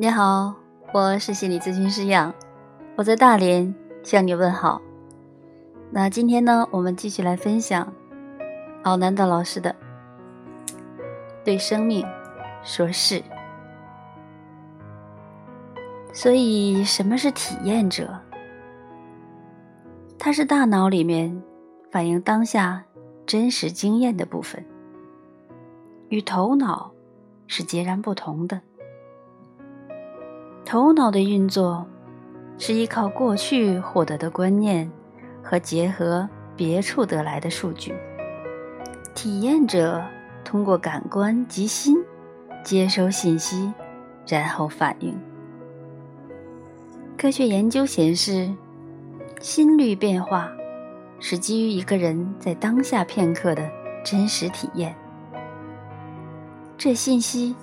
你好，我是心理咨询师杨，我在大连向你问好。那今天呢，我们继续来分享奥南德老师的《对生命说是》。所以，什么是体验者？它是大脑里面反映当下真实经验的部分，与头脑是截然不同的。头脑的运作是依靠过去获得的观念和结合别处得来的数据。体验者通过感官及心接收信息，然后反应。科学研究显示，心率变化是基于一个人在当下片刻的真实体验。这信息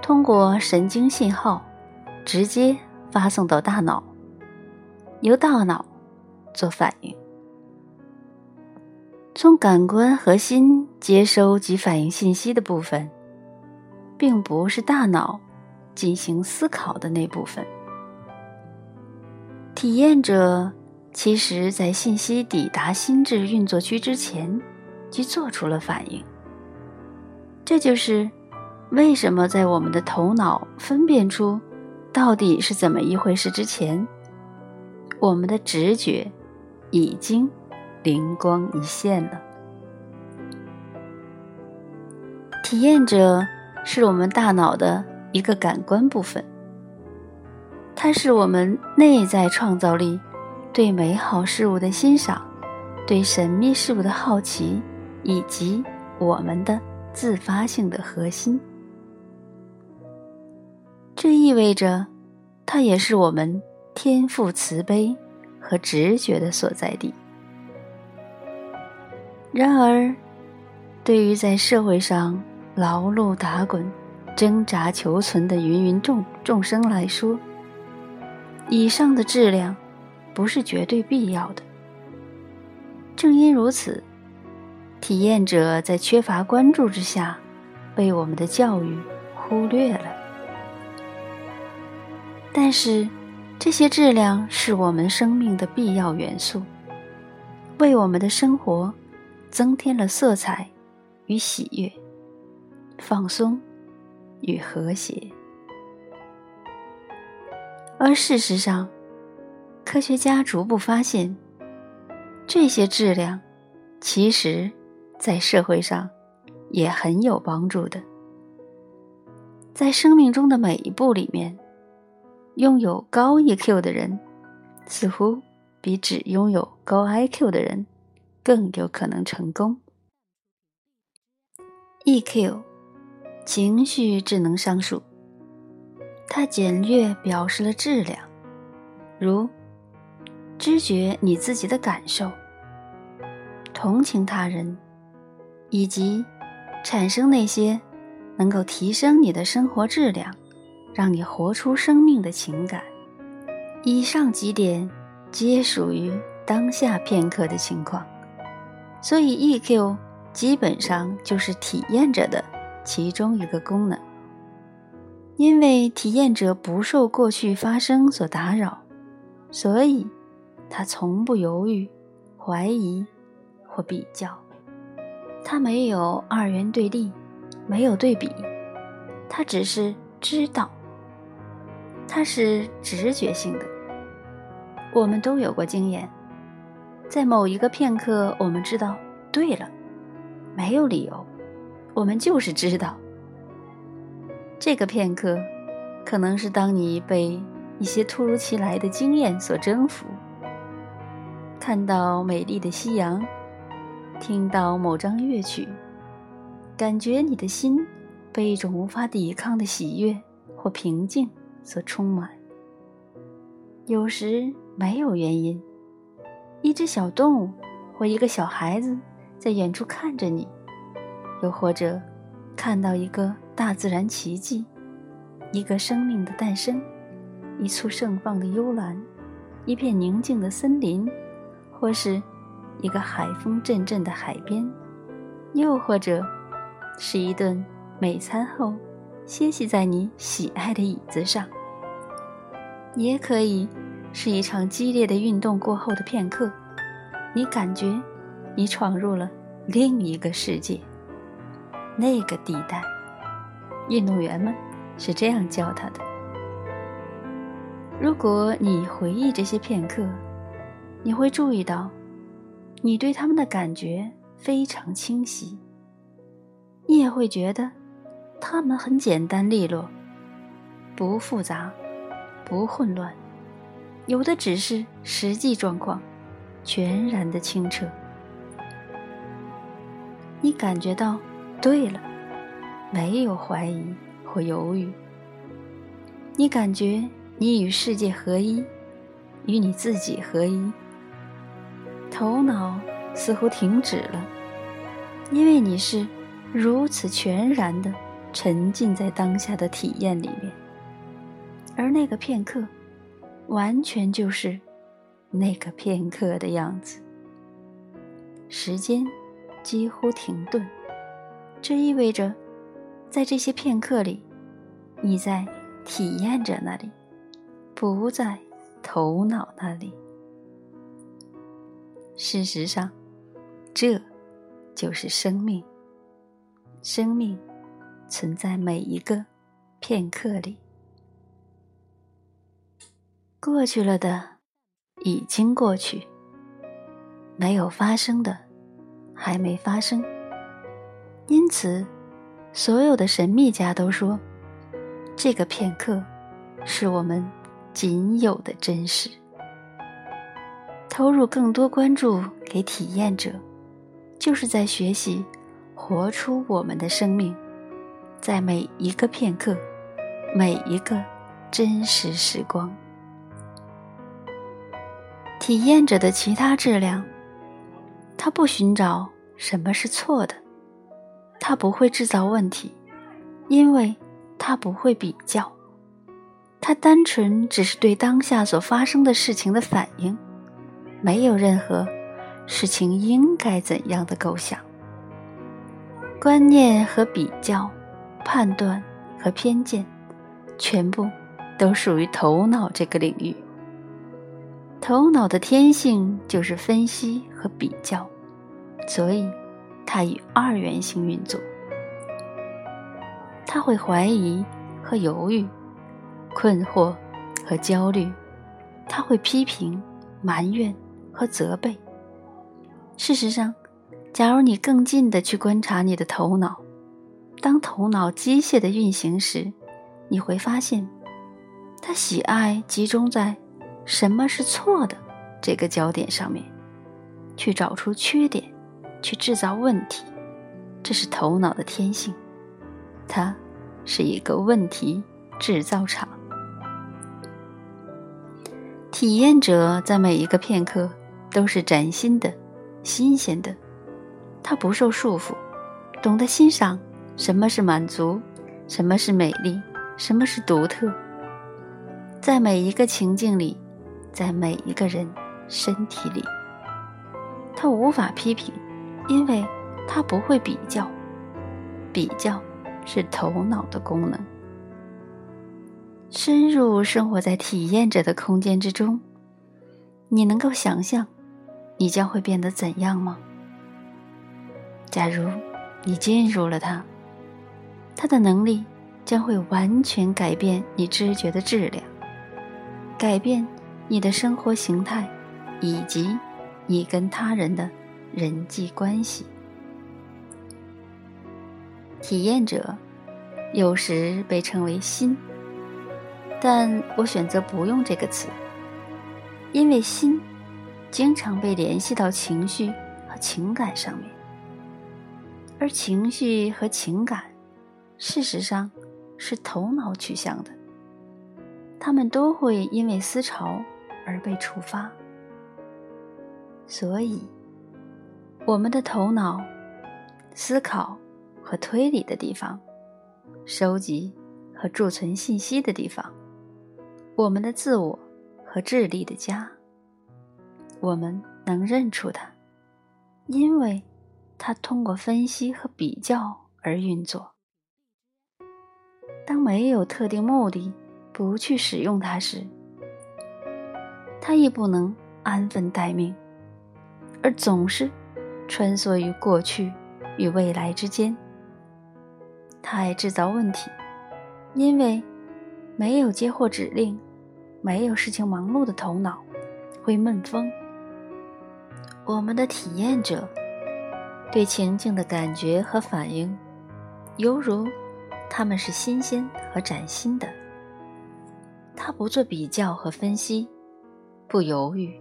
通过神经信号。直接发送到大脑，由大脑做反应。从感官和心接收及反应信息的部分，并不是大脑进行思考的那部分。体验者其实在信息抵达心智运作区之前，即做出了反应。这就是为什么在我们的头脑分辨出。到底是怎么一回事？之前，我们的直觉已经灵光一现了。体验者是我们大脑的一个感官部分，它是我们内在创造力、对美好事物的欣赏、对神秘事物的好奇，以及我们的自发性的核心。这意味着，它也是我们天赋慈悲和直觉的所在地。然而，对于在社会上劳碌打滚、挣扎求存的芸芸众众生来说，以上的质量不是绝对必要的。正因如此，体验者在缺乏关注之下，被我们的教育忽略了。但是，这些质量是我们生命的必要元素，为我们的生活增添了色彩与喜悦、放松与和谐。而事实上，科学家逐步发现，这些质量其实，在社会上也很有帮助的，在生命中的每一步里面。拥有高 EQ 的人，似乎比只拥有高 IQ 的人更有可能成功。EQ，情绪智能商数，它简略表示了质量，如知觉你自己的感受、同情他人，以及产生那些能够提升你的生活质量。让你活出生命的情感，以上几点皆属于当下片刻的情况，所以 EQ 基本上就是体验者的其中一个功能。因为体验者不受过去发生所打扰，所以他从不犹豫、怀疑或比较，他没有二元对立，没有对比，他只是知道。它是直觉性的，我们都有过经验，在某一个片刻，我们知道对了，没有理由，我们就是知道。这个片刻，可能是当你被一些突如其来的经验所征服，看到美丽的夕阳，听到某张乐曲，感觉你的心被一种无法抵抗的喜悦或平静。所充满。有时没有原因，一只小动物或一个小孩子在远处看着你，又或者看到一个大自然奇迹，一个生命的诞生，一簇盛放的幽兰，一片宁静的森林，或是一个海风阵阵的海边，又或者是一顿美餐后。歇息在你喜爱的椅子上，也可以是一场激烈的运动过后的片刻，你感觉你闯入了另一个世界，那个地带。运动员们是这样叫他的。如果你回忆这些片刻，你会注意到，你对他们的感觉非常清晰。你也会觉得，他们很简单利落，不复杂，不混乱，有的只是实际状况，全然的清澈。你感觉到，对了，没有怀疑或犹豫。你感觉你与世界合一，与你自己合一。头脑似乎停止了，因为你是如此全然的沉浸在当下的体验里面，而那个片刻，完全就是那个片刻的样子。时间几乎停顿，这意味着，在这些片刻里，你在体验着那里，不在头脑那里。事实上，这就是生命。生命存在每一个片刻里。过去了的已经过去，没有发生的还没发生。因此，所有的神秘家都说，这个片刻是我们仅有的真实。投入更多关注给体验者，就是在学习活出我们的生命，在每一个片刻，每一个真实时光。体验者的其他质量，他不寻找什么是错的，他不会制造问题，因为他不会比较，他单纯只是对当下所发生的事情的反应。没有任何事情应该怎样的构想、观念和比较、判断和偏见，全部都属于头脑这个领域。头脑的天性就是分析和比较，所以它以二元性运作。他会怀疑和犹豫、困惑和焦虑，他会批评、埋怨。和责备。事实上，假如你更近的去观察你的头脑，当头脑机械的运行时，你会发现，他喜爱集中在“什么是错的”这个焦点上面，去找出缺点，去制造问题。这是头脑的天性，它是一个问题制造厂。体验者在每一个片刻。都是崭新的、新鲜的，他不受束缚，懂得欣赏什么是满足，什么是美丽，什么是独特。在每一个情境里，在每一个人身体里，他无法批评，因为他不会比较。比较是头脑的功能。深入生活在体验者的空间之中，你能够想象。你将会变得怎样吗？假如你进入了它，它的能力将会完全改变你知觉的质量，改变你的生活形态，以及你跟他人的人际关系。体验者有时被称为“心”，但我选择不用这个词，因为“心”。经常被联系到情绪和情感上面，而情绪和情感，事实上是头脑取向的，他们都会因为思潮而被触发。所以，我们的头脑、思考和推理的地方，收集和贮存信息的地方，我们的自我和智力的家。我们能认出它，因为它通过分析和比较而运作。当没有特定目的不去使用它时，它亦不能安分待命，而总是穿梭于过去与未来之间。他爱制造问题，因为没有接获指令、没有事情忙碌的头脑会闷疯。我们的体验者对情境的感觉和反应，犹如他们是新鲜和崭新的。他不做比较和分析，不犹豫，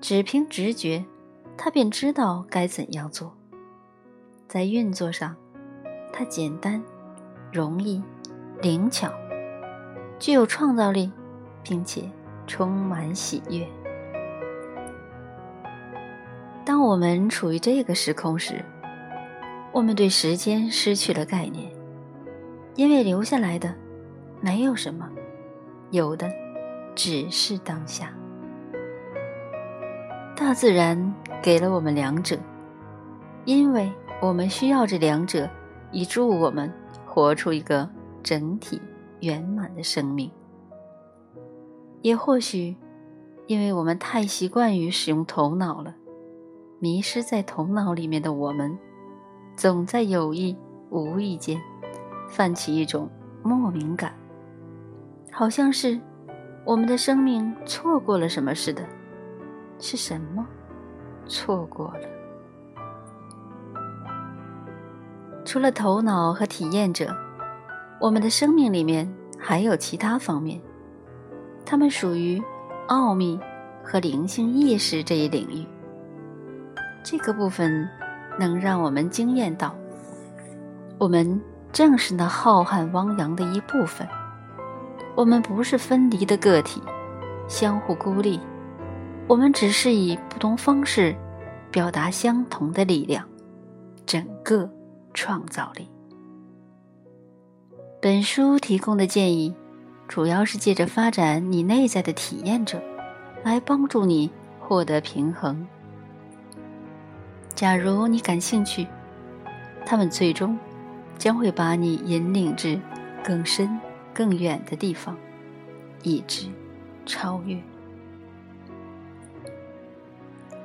只凭直觉，他便知道该怎样做。在运作上，它简单、容易、灵巧，具有创造力，并且充满喜悦。当我们处于这个时空时，我们对时间失去了概念，因为留下来的没有什么。有的只是当下。大自然给了我们两者，因为我们需要这两者，以助我们活出一个整体圆满的生命。也或许，因为我们太习惯于使用头脑了，迷失在头脑里面的我们，总在有意无意间泛起一种莫名感。好像是我们的生命错过了什么似的，是什么错过了？除了头脑和体验者，我们的生命里面还有其他方面，它们属于奥秘和灵性意识这一领域。这个部分能让我们惊艳到，我们正是那浩瀚汪洋的一部分。我们不是分离的个体，相互孤立。我们只是以不同方式表达相同的力量，整个创造力。本书提供的建议，主要是借着发展你内在的体验者，来帮助你获得平衡。假如你感兴趣，他们最终将会把你引领至更深。更远的地方，以致超越。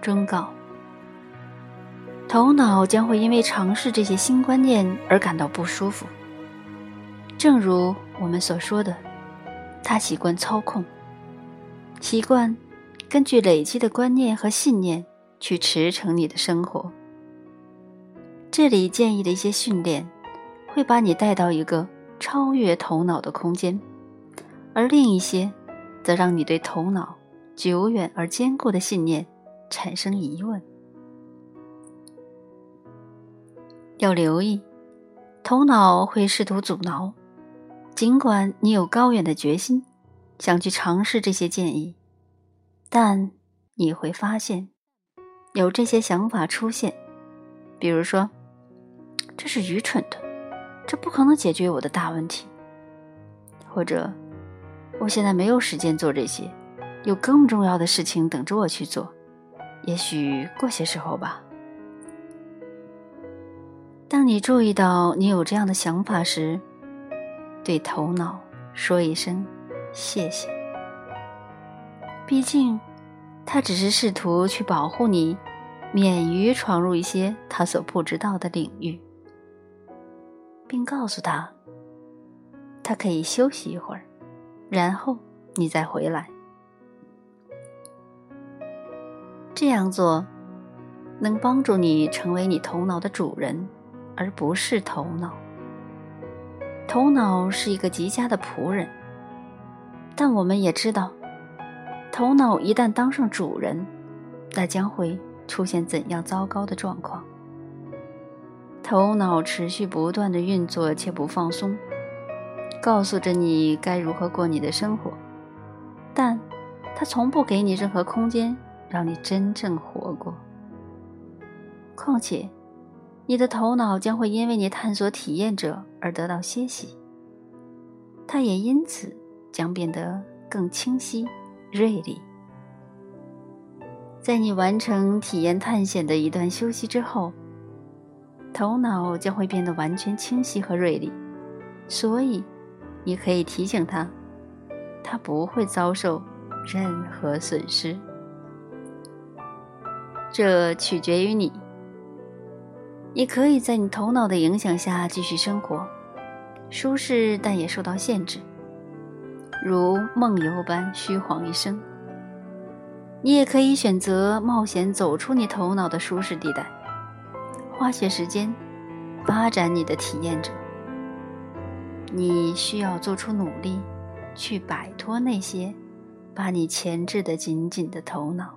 忠告：头脑将会因为尝试这些新观念而感到不舒服。正如我们所说的，他习惯操控，习惯根据累积的观念和信念去驰骋你的生活。这里建议的一些训练，会把你带到一个。超越头脑的空间，而另一些，则让你对头脑久远而坚固的信念产生疑问。要留意，头脑会试图阻挠，尽管你有高远的决心，想去尝试这些建议，但你会发现，有这些想法出现，比如说，这是愚蠢的。这不可能解决我的大问题，或者我现在没有时间做这些，有更重要的事情等着我去做，也许过些时候吧。当你注意到你有这样的想法时，对头脑说一声谢谢。毕竟，他只是试图去保护你，免于闯入一些他所不知道的领域。并告诉他，他可以休息一会儿，然后你再回来。这样做能帮助你成为你头脑的主人，而不是头脑。头脑是一个极佳的仆人，但我们也知道，头脑一旦当上主人，那将会出现怎样糟糕的状况。头脑持续不断的运作且不放松，告诉着你该如何过你的生活，但它从不给你任何空间让你真正活过。况且，你的头脑将会因为你探索体验者而得到歇息，它也因此将变得更清晰、锐利。在你完成体验探险的一段休息之后。头脑将会变得完全清晰和锐利，所以你可以提醒他，他不会遭受任何损失。这取决于你。你可以在你头脑的影响下继续生活，舒适但也受到限制，如梦游般虚晃一生。你也可以选择冒险走出你头脑的舒适地带，花些时间发展你的体验者。你需要做出努力，去摆脱那些把你钳制的紧紧的头脑。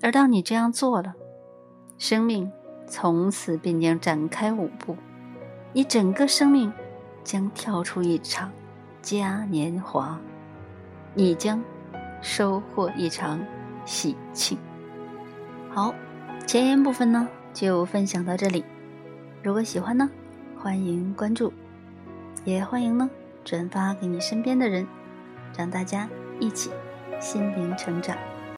而当你这样做了，生命从此便将展开舞步，你整个生命将跳出一场嘉年华，你将收获一场喜庆。好，前言部分呢就分享到这里。如果喜欢呢，欢迎关注，也欢迎呢转发给你身边的人，让大家一起心灵成长。